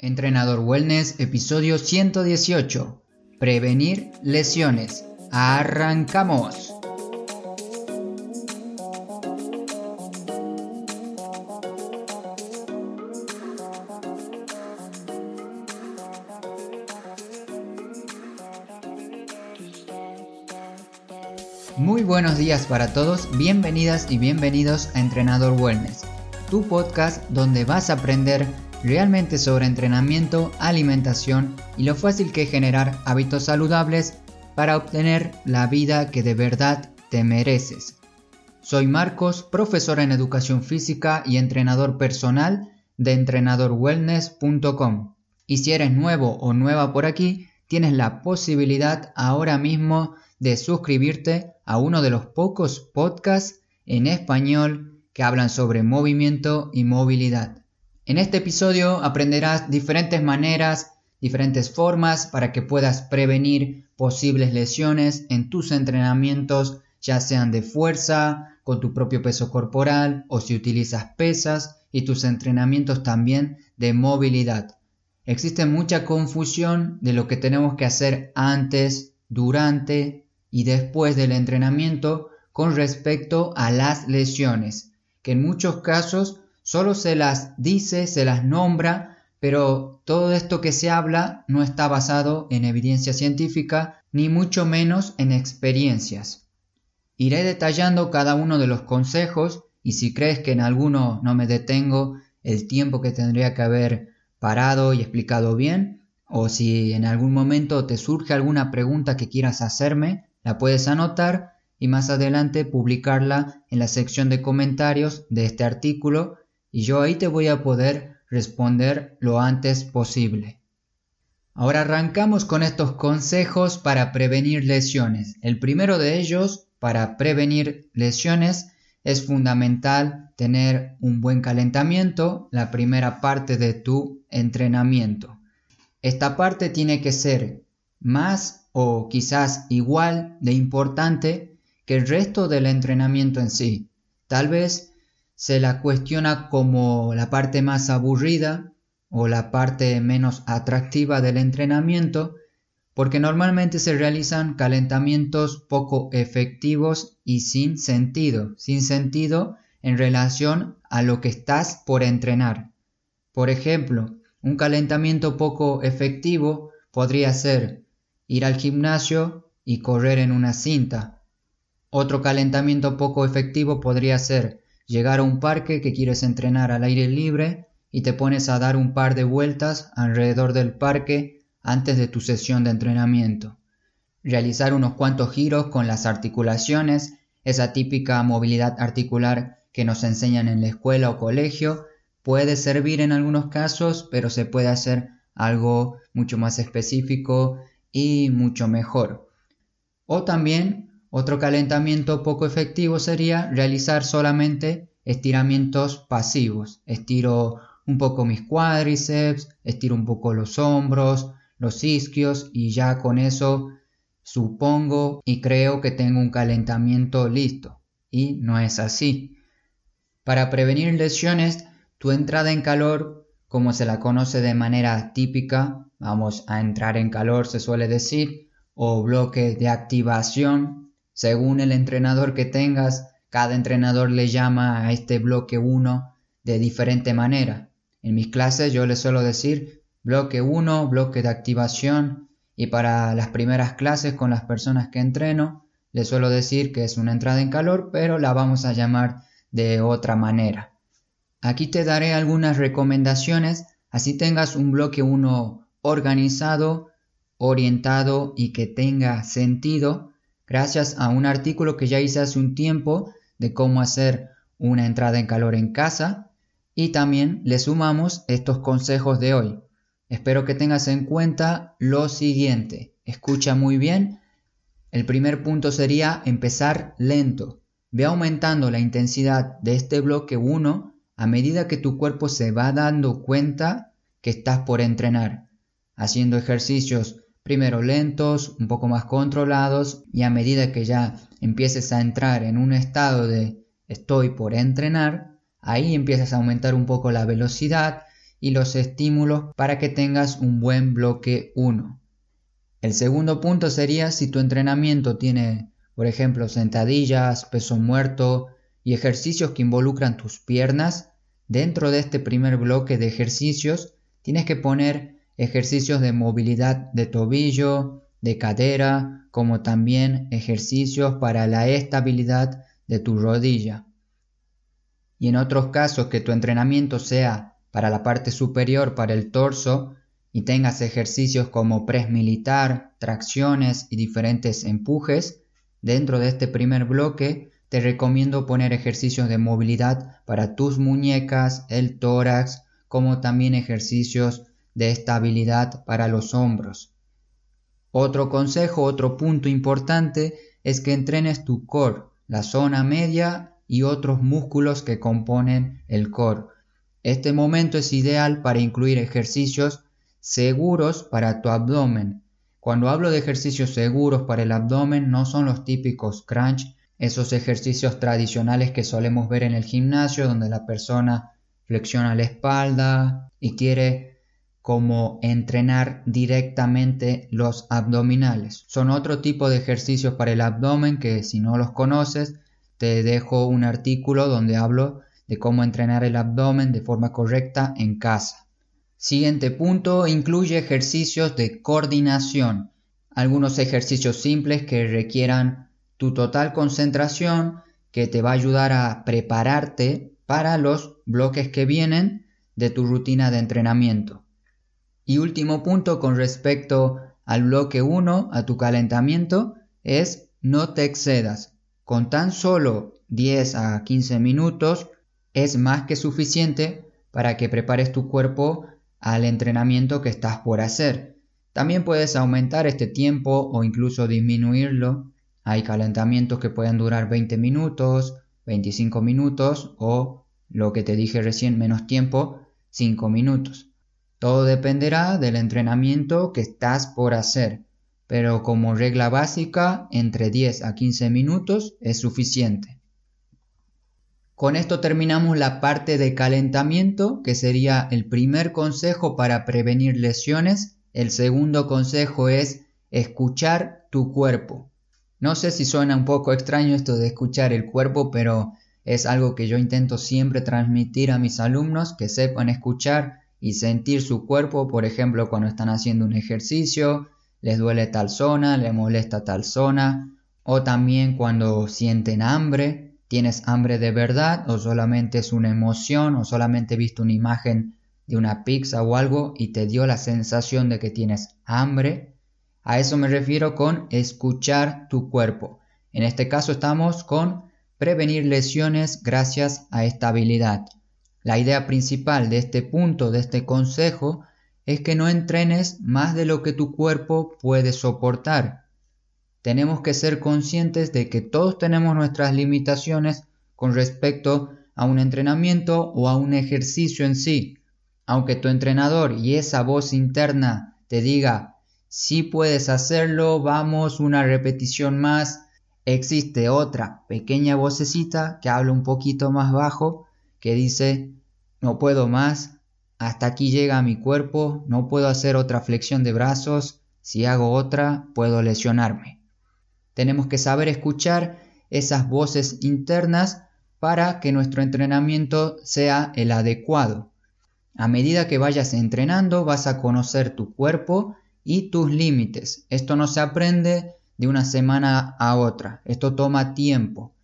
Entrenador Wellness, episodio 118. Prevenir lesiones. Arrancamos. Muy buenos días para todos, bienvenidas y bienvenidos a Entrenador Wellness, tu podcast donde vas a aprender realmente sobre entrenamiento, alimentación y lo fácil que es generar hábitos saludables para obtener la vida que de verdad te mereces. Soy Marcos, profesor en educación física y entrenador personal de entrenadorwellness.com. Y si eres nuevo o nueva por aquí, tienes la posibilidad ahora mismo de suscribirte a uno de los pocos podcasts en español que hablan sobre movimiento y movilidad. En este episodio aprenderás diferentes maneras, diferentes formas para que puedas prevenir posibles lesiones en tus entrenamientos, ya sean de fuerza, con tu propio peso corporal o si utilizas pesas y tus entrenamientos también de movilidad. Existe mucha confusión de lo que tenemos que hacer antes, durante y después del entrenamiento con respecto a las lesiones, que en muchos casos solo se las dice, se las nombra, pero todo esto que se habla no está basado en evidencia científica, ni mucho menos en experiencias. Iré detallando cada uno de los consejos y si crees que en alguno no me detengo el tiempo que tendría que haber parado y explicado bien, o si en algún momento te surge alguna pregunta que quieras hacerme, la puedes anotar y más adelante publicarla en la sección de comentarios de este artículo y yo ahí te voy a poder responder lo antes posible. Ahora arrancamos con estos consejos para prevenir lesiones. El primero de ellos, para prevenir lesiones, es fundamental tener un buen calentamiento, la primera parte de tu entrenamiento. Esta parte tiene que ser más o quizás igual de importante que el resto del entrenamiento en sí. Tal vez se la cuestiona como la parte más aburrida o la parte menos atractiva del entrenamiento, porque normalmente se realizan calentamientos poco efectivos y sin sentido, sin sentido en relación a lo que estás por entrenar. Por ejemplo, un calentamiento poco efectivo podría ser ir al gimnasio y correr en una cinta. Otro calentamiento poco efectivo podría ser llegar a un parque que quieres entrenar al aire libre y te pones a dar un par de vueltas alrededor del parque antes de tu sesión de entrenamiento. Realizar unos cuantos giros con las articulaciones, esa típica movilidad articular que nos enseñan en la escuela o colegio, puede servir en algunos casos, pero se puede hacer algo mucho más específico y mucho mejor. O también otro calentamiento poco efectivo sería realizar solamente estiramientos pasivos. Estiro un poco mis cuádriceps, estiro un poco los hombros, los isquios y ya con eso supongo y creo que tengo un calentamiento listo. Y no es así. Para prevenir lesiones, tu entrada en calor, como se la conoce de manera típica, vamos a entrar en calor se suele decir, o bloque de activación, según el entrenador que tengas, cada entrenador le llama a este bloque 1 de diferente manera. En mis clases yo les suelo decir bloque 1, bloque de activación y para las primeras clases con las personas que entreno les suelo decir que es una entrada en calor, pero la vamos a llamar de otra manera. Aquí te daré algunas recomendaciones, así tengas un bloque 1 organizado, orientado y que tenga sentido gracias a un artículo que ya hice hace un tiempo de cómo hacer una entrada en calor en casa y también le sumamos estos consejos de hoy. Espero que tengas en cuenta lo siguiente. Escucha muy bien. El primer punto sería empezar lento. Ve aumentando la intensidad de este bloque 1 a medida que tu cuerpo se va dando cuenta que estás por entrenar, haciendo ejercicios primero lentos, un poco más controlados y a medida que ya empieces a entrar en un estado de estoy por entrenar, ahí empiezas a aumentar un poco la velocidad y los estímulos para que tengas un buen bloque 1. El segundo punto sería si tu entrenamiento tiene, por ejemplo, sentadillas, peso muerto y ejercicios que involucran tus piernas, dentro de este primer bloque de ejercicios tienes que poner ejercicios de movilidad de tobillo, de cadera, como también ejercicios para la estabilidad de tu rodilla. Y en otros casos que tu entrenamiento sea para la parte superior, para el torso, y tengas ejercicios como press militar, tracciones y diferentes empujes, dentro de este primer bloque te recomiendo poner ejercicios de movilidad para tus muñecas, el tórax, como también ejercicios de estabilidad para los hombros. Otro consejo, otro punto importante es que entrenes tu core, la zona media y otros músculos que componen el core. Este momento es ideal para incluir ejercicios seguros para tu abdomen. Cuando hablo de ejercicios seguros para el abdomen no son los típicos crunch, esos ejercicios tradicionales que solemos ver en el gimnasio donde la persona flexiona la espalda y quiere como entrenar directamente los abdominales. Son otro tipo de ejercicios para el abdomen que si no los conoces te dejo un artículo donde hablo de cómo entrenar el abdomen de forma correcta en casa. Siguiente punto, incluye ejercicios de coordinación. Algunos ejercicios simples que requieran tu total concentración, que te va a ayudar a prepararte para los bloques que vienen de tu rutina de entrenamiento. Y último punto con respecto al bloque 1, a tu calentamiento, es no te excedas. Con tan solo 10 a 15 minutos es más que suficiente para que prepares tu cuerpo al entrenamiento que estás por hacer. También puedes aumentar este tiempo o incluso disminuirlo. Hay calentamientos que pueden durar 20 minutos, 25 minutos o lo que te dije recién menos tiempo, 5 minutos. Todo dependerá del entrenamiento que estás por hacer, pero como regla básica entre 10 a 15 minutos es suficiente. Con esto terminamos la parte de calentamiento, que sería el primer consejo para prevenir lesiones. El segundo consejo es escuchar tu cuerpo. No sé si suena un poco extraño esto de escuchar el cuerpo, pero es algo que yo intento siempre transmitir a mis alumnos, que sepan escuchar y sentir su cuerpo, por ejemplo, cuando están haciendo un ejercicio, les duele tal zona, les molesta tal zona, o también cuando sienten hambre, ¿Tienes hambre de verdad o solamente es una emoción o solamente viste una imagen de una pizza o algo y te dio la sensación de que tienes hambre? A eso me refiero con escuchar tu cuerpo. En este caso estamos con prevenir lesiones gracias a esta habilidad. La idea principal de este punto, de este consejo, es que no entrenes más de lo que tu cuerpo puede soportar tenemos que ser conscientes de que todos tenemos nuestras limitaciones con respecto a un entrenamiento o a un ejercicio en sí. Aunque tu entrenador y esa voz interna te diga, si puedes hacerlo, vamos una repetición más, existe otra pequeña vocecita que habla un poquito más bajo que dice, no puedo más, hasta aquí llega mi cuerpo, no puedo hacer otra flexión de brazos, si hago otra puedo lesionarme. Tenemos que saber escuchar esas voces internas para que nuestro entrenamiento sea el adecuado. A medida que vayas entrenando vas a conocer tu cuerpo y tus límites. Esto no se aprende de una semana a otra, esto toma tiempo.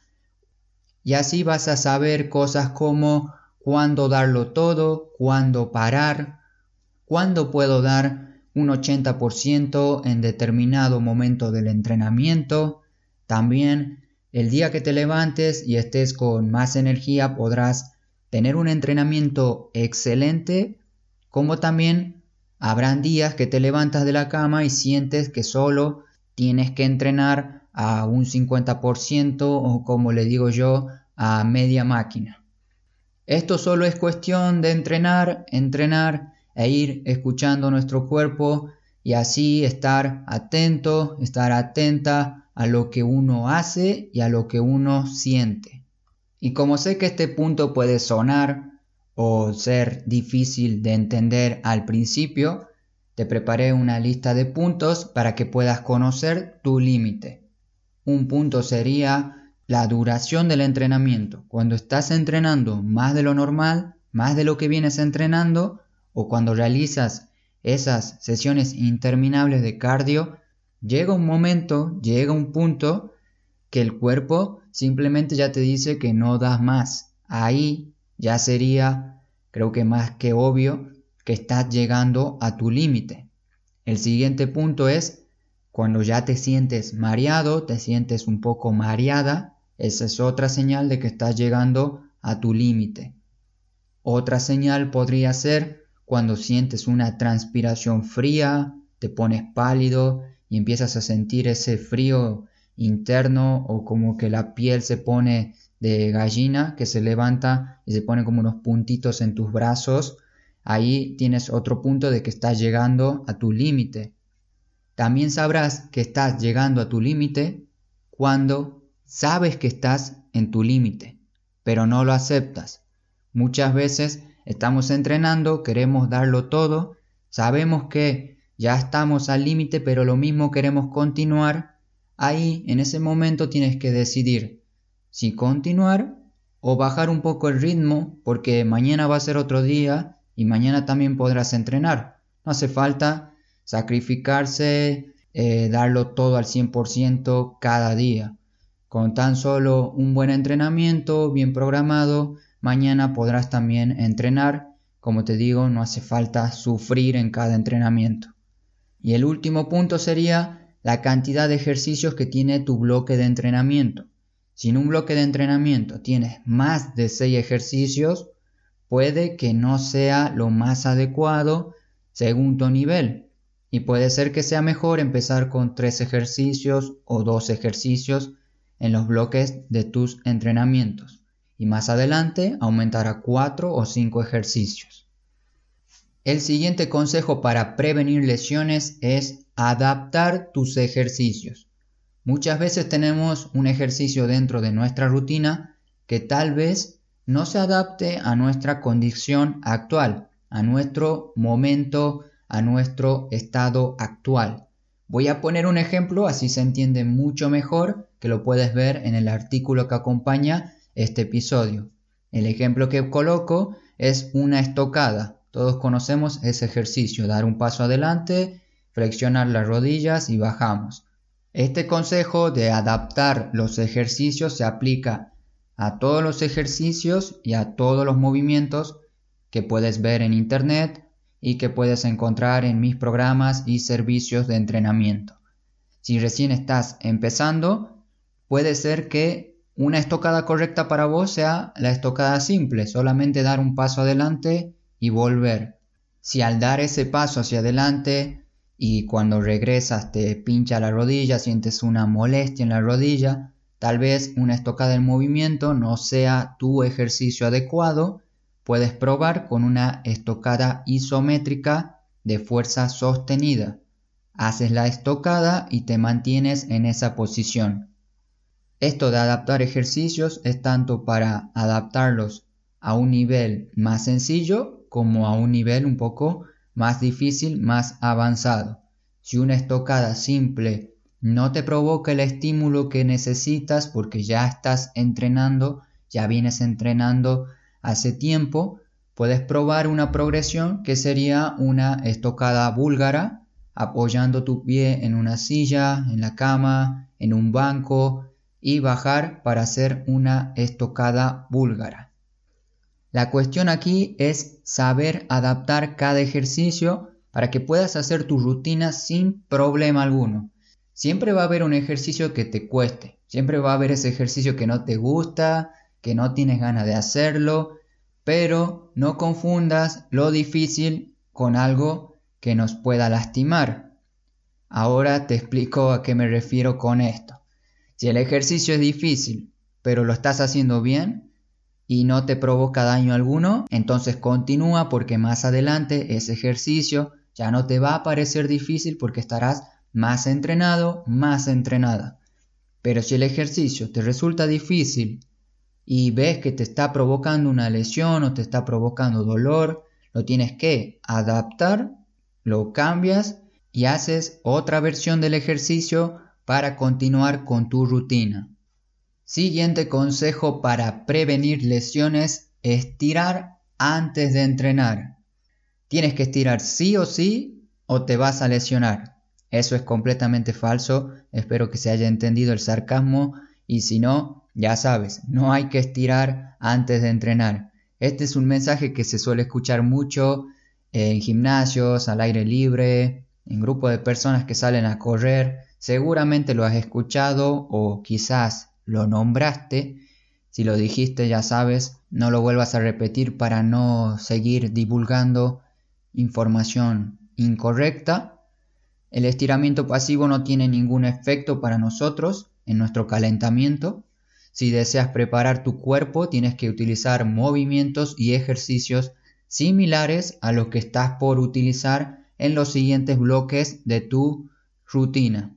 Y así vas a saber cosas como cuándo darlo todo, cuándo parar, cuándo puedo dar un 80% en determinado momento del entrenamiento. También el día que te levantes y estés con más energía podrás tener un entrenamiento excelente, como también habrán días que te levantas de la cama y sientes que solo tienes que entrenar a un 50% o como le digo yo, a media máquina. Esto solo es cuestión de entrenar, entrenar e ir escuchando nuestro cuerpo y así estar atento, estar atenta a lo que uno hace y a lo que uno siente. Y como sé que este punto puede sonar o ser difícil de entender al principio, te preparé una lista de puntos para que puedas conocer tu límite. Un punto sería la duración del entrenamiento. Cuando estás entrenando más de lo normal, más de lo que vienes entrenando, o cuando realizas esas sesiones interminables de cardio, llega un momento, llega un punto que el cuerpo simplemente ya te dice que no das más. Ahí ya sería, creo que más que obvio, que estás llegando a tu límite. El siguiente punto es cuando ya te sientes mareado, te sientes un poco mareada, esa es otra señal de que estás llegando a tu límite. Otra señal podría ser cuando sientes una transpiración fría, te pones pálido y empiezas a sentir ese frío interno o como que la piel se pone de gallina que se levanta y se pone como unos puntitos en tus brazos, ahí tienes otro punto de que estás llegando a tu límite. También sabrás que estás llegando a tu límite cuando sabes que estás en tu límite, pero no lo aceptas. Muchas veces estamos entrenando, queremos darlo todo, sabemos que ya estamos al límite, pero lo mismo queremos continuar. Ahí, en ese momento, tienes que decidir si continuar o bajar un poco el ritmo porque mañana va a ser otro día y mañana también podrás entrenar. No hace falta sacrificarse, eh, darlo todo al 100% cada día. Con tan solo un buen entrenamiento, bien programado, mañana podrás también entrenar. Como te digo, no hace falta sufrir en cada entrenamiento. Y el último punto sería la cantidad de ejercicios que tiene tu bloque de entrenamiento. Si en un bloque de entrenamiento tienes más de 6 ejercicios, puede que no sea lo más adecuado según tu nivel. Y puede ser que sea mejor empezar con 3 ejercicios o 2 ejercicios en los bloques de tus entrenamientos. Y más adelante aumentar a 4 o 5 ejercicios. El siguiente consejo para prevenir lesiones es adaptar tus ejercicios. Muchas veces tenemos un ejercicio dentro de nuestra rutina que tal vez no se adapte a nuestra condición actual, a nuestro momento, a nuestro estado actual. Voy a poner un ejemplo, así se entiende mucho mejor, que lo puedes ver en el artículo que acompaña este episodio. El ejemplo que coloco es una estocada. Todos conocemos ese ejercicio, dar un paso adelante, flexionar las rodillas y bajamos. Este consejo de adaptar los ejercicios se aplica a todos los ejercicios y a todos los movimientos que puedes ver en internet y que puedes encontrar en mis programas y servicios de entrenamiento. Si recién estás empezando, puede ser que una estocada correcta para vos sea la estocada simple, solamente dar un paso adelante y volver. Si al dar ese paso hacia adelante y cuando regresas te pincha la rodilla, sientes una molestia en la rodilla, tal vez una estocada en movimiento no sea tu ejercicio adecuado, puedes probar con una estocada isométrica de fuerza sostenida. Haces la estocada y te mantienes en esa posición. Esto de adaptar ejercicios es tanto para adaptarlos a un nivel más sencillo como a un nivel un poco más difícil, más avanzado. Si una estocada simple no te provoca el estímulo que necesitas porque ya estás entrenando, ya vienes entrenando hace tiempo, puedes probar una progresión que sería una estocada búlgara, apoyando tu pie en una silla, en la cama, en un banco y bajar para hacer una estocada búlgara. La cuestión aquí es saber adaptar cada ejercicio para que puedas hacer tu rutina sin problema alguno. Siempre va a haber un ejercicio que te cueste, siempre va a haber ese ejercicio que no te gusta, que no tienes ganas de hacerlo, pero no confundas lo difícil con algo que nos pueda lastimar. Ahora te explico a qué me refiero con esto. Si el ejercicio es difícil, pero lo estás haciendo bien, y no te provoca daño alguno, entonces continúa porque más adelante ese ejercicio ya no te va a parecer difícil porque estarás más entrenado, más entrenada. Pero si el ejercicio te resulta difícil y ves que te está provocando una lesión o te está provocando dolor, lo tienes que adaptar, lo cambias y haces otra versión del ejercicio para continuar con tu rutina. Siguiente consejo para prevenir lesiones, estirar antes de entrenar. Tienes que estirar sí o sí o te vas a lesionar. Eso es completamente falso, espero que se haya entendido el sarcasmo y si no, ya sabes, no hay que estirar antes de entrenar. Este es un mensaje que se suele escuchar mucho en gimnasios, al aire libre, en grupos de personas que salen a correr. Seguramente lo has escuchado o quizás lo nombraste. Si lo dijiste ya sabes, no lo vuelvas a repetir para no seguir divulgando información incorrecta. El estiramiento pasivo no tiene ningún efecto para nosotros en nuestro calentamiento. Si deseas preparar tu cuerpo, tienes que utilizar movimientos y ejercicios similares a los que estás por utilizar en los siguientes bloques de tu rutina.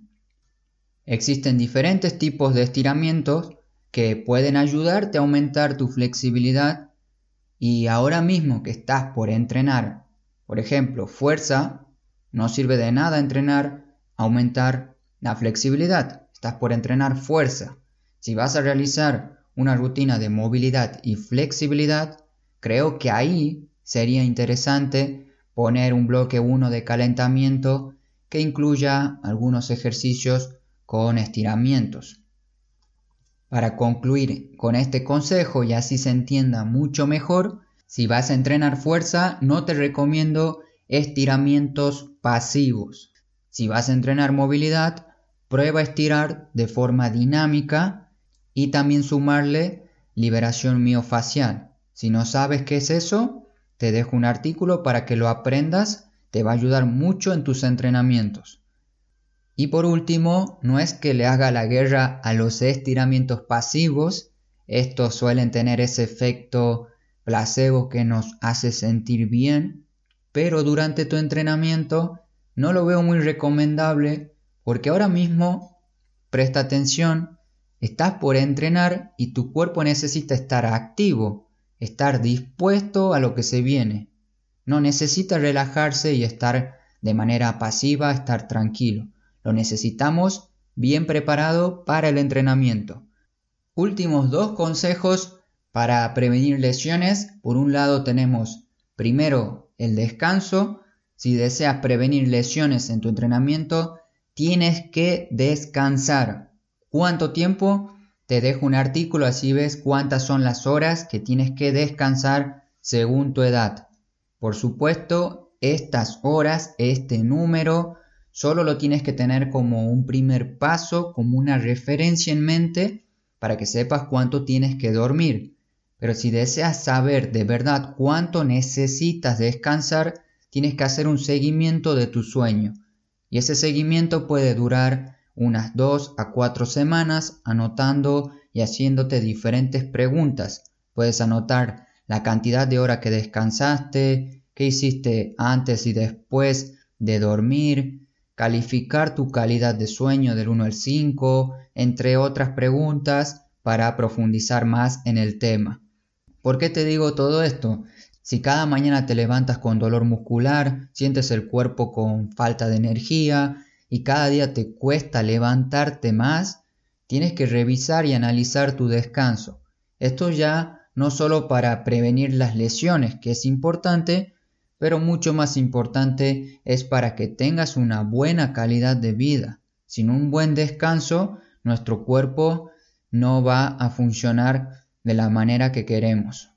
Existen diferentes tipos de estiramientos que pueden ayudarte a aumentar tu flexibilidad y ahora mismo que estás por entrenar, por ejemplo, fuerza, no sirve de nada entrenar, aumentar la flexibilidad. Estás por entrenar fuerza. Si vas a realizar una rutina de movilidad y flexibilidad, creo que ahí sería interesante poner un bloque 1 de calentamiento que incluya algunos ejercicios con estiramientos. Para concluir con este consejo y así se entienda mucho mejor, si vas a entrenar fuerza no te recomiendo estiramientos pasivos. Si vas a entrenar movilidad, prueba a estirar de forma dinámica y también sumarle liberación miofacial. Si no sabes qué es eso, te dejo un artículo para que lo aprendas, te va a ayudar mucho en tus entrenamientos. Y por último, no es que le haga la guerra a los estiramientos pasivos, estos suelen tener ese efecto placebo que nos hace sentir bien, pero durante tu entrenamiento no lo veo muy recomendable porque ahora mismo, presta atención, Estás por entrenar y tu cuerpo necesita estar activo, estar dispuesto a lo que se viene. No necesita relajarse y estar de manera pasiva, estar tranquilo. Lo necesitamos bien preparado para el entrenamiento. Últimos dos consejos para prevenir lesiones. Por un lado tenemos primero el descanso. Si deseas prevenir lesiones en tu entrenamiento, tienes que descansar. ¿Cuánto tiempo? Te dejo un artículo así ves cuántas son las horas que tienes que descansar según tu edad. Por supuesto, estas horas, este número, solo lo tienes que tener como un primer paso, como una referencia en mente para que sepas cuánto tienes que dormir. Pero si deseas saber de verdad cuánto necesitas descansar, tienes que hacer un seguimiento de tu sueño. Y ese seguimiento puede durar unas dos a cuatro semanas anotando y haciéndote diferentes preguntas. Puedes anotar la cantidad de hora que descansaste, qué hiciste antes y después de dormir, calificar tu calidad de sueño del 1 al 5, entre otras preguntas para profundizar más en el tema. ¿Por qué te digo todo esto? Si cada mañana te levantas con dolor muscular, sientes el cuerpo con falta de energía, y cada día te cuesta levantarte más, tienes que revisar y analizar tu descanso. Esto ya no solo para prevenir las lesiones, que es importante, pero mucho más importante es para que tengas una buena calidad de vida. Sin un buen descanso, nuestro cuerpo no va a funcionar de la manera que queremos.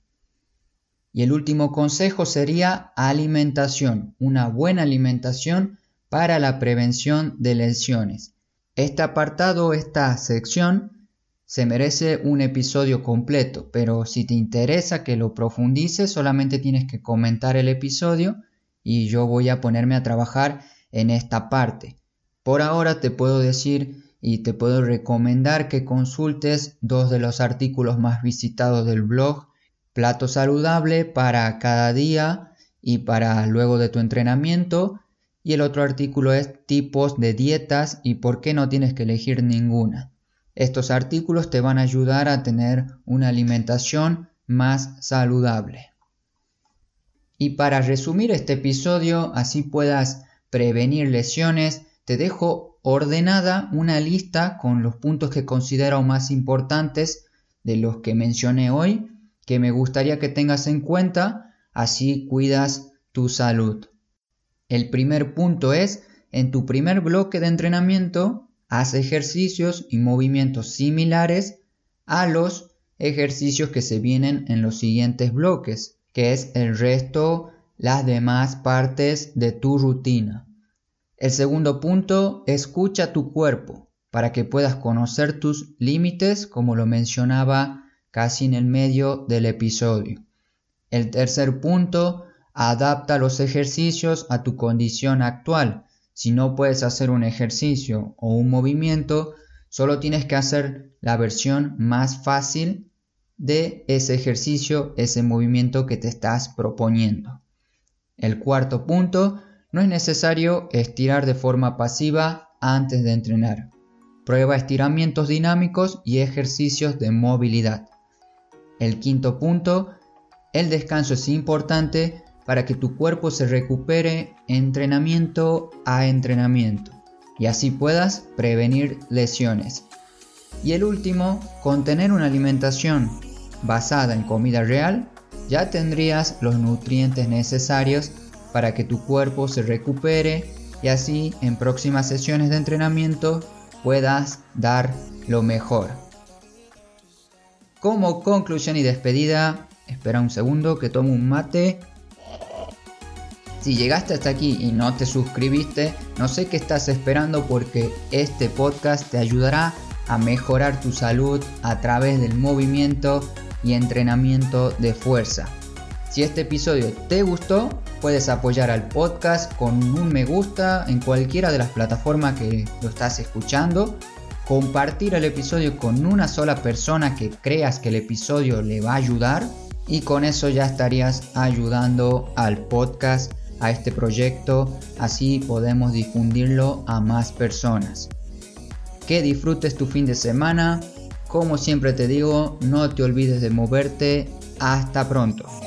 Y el último consejo sería alimentación. Una buena alimentación para la prevención de lesiones. Este apartado, esta sección, se merece un episodio completo, pero si te interesa que lo profundice, solamente tienes que comentar el episodio y yo voy a ponerme a trabajar en esta parte. Por ahora te puedo decir y te puedo recomendar que consultes dos de los artículos más visitados del blog, Plato saludable para cada día y para luego de tu entrenamiento y el otro artículo es tipos de dietas y por qué no tienes que elegir ninguna. Estos artículos te van a ayudar a tener una alimentación más saludable. Y para resumir este episodio, así puedas prevenir lesiones, te dejo ordenada una lista con los puntos que considero más importantes de los que mencioné hoy, que me gustaría que tengas en cuenta, así cuidas tu salud. El primer punto es, en tu primer bloque de entrenamiento, haz ejercicios y movimientos similares a los ejercicios que se vienen en los siguientes bloques que es el resto, las demás partes de tu rutina. El segundo punto, escucha tu cuerpo para que puedas conocer tus límites, como lo mencionaba casi en el medio del episodio. El tercer punto, adapta los ejercicios a tu condición actual. Si no puedes hacer un ejercicio o un movimiento, solo tienes que hacer la versión más fácil de ese ejercicio, ese movimiento que te estás proponiendo. El cuarto punto, no es necesario estirar de forma pasiva antes de entrenar. Prueba estiramientos dinámicos y ejercicios de movilidad. El quinto punto, el descanso es importante para que tu cuerpo se recupere entrenamiento a entrenamiento y así puedas prevenir lesiones. Y el último, contener una alimentación basada en comida real, ya tendrías los nutrientes necesarios para que tu cuerpo se recupere y así en próximas sesiones de entrenamiento puedas dar lo mejor. Como conclusión y despedida, espera un segundo que tomo un mate. Si llegaste hasta aquí y no te suscribiste, no sé qué estás esperando porque este podcast te ayudará a mejorar tu salud a través del movimiento y entrenamiento de fuerza. Si este episodio te gustó, puedes apoyar al podcast con un me gusta en cualquiera de las plataformas que lo estás escuchando, compartir el episodio con una sola persona que creas que el episodio le va a ayudar y con eso ya estarías ayudando al podcast, a este proyecto, así podemos difundirlo a más personas. Que disfrutes tu fin de semana, como siempre te digo, no te olvides de moverte. Hasta pronto.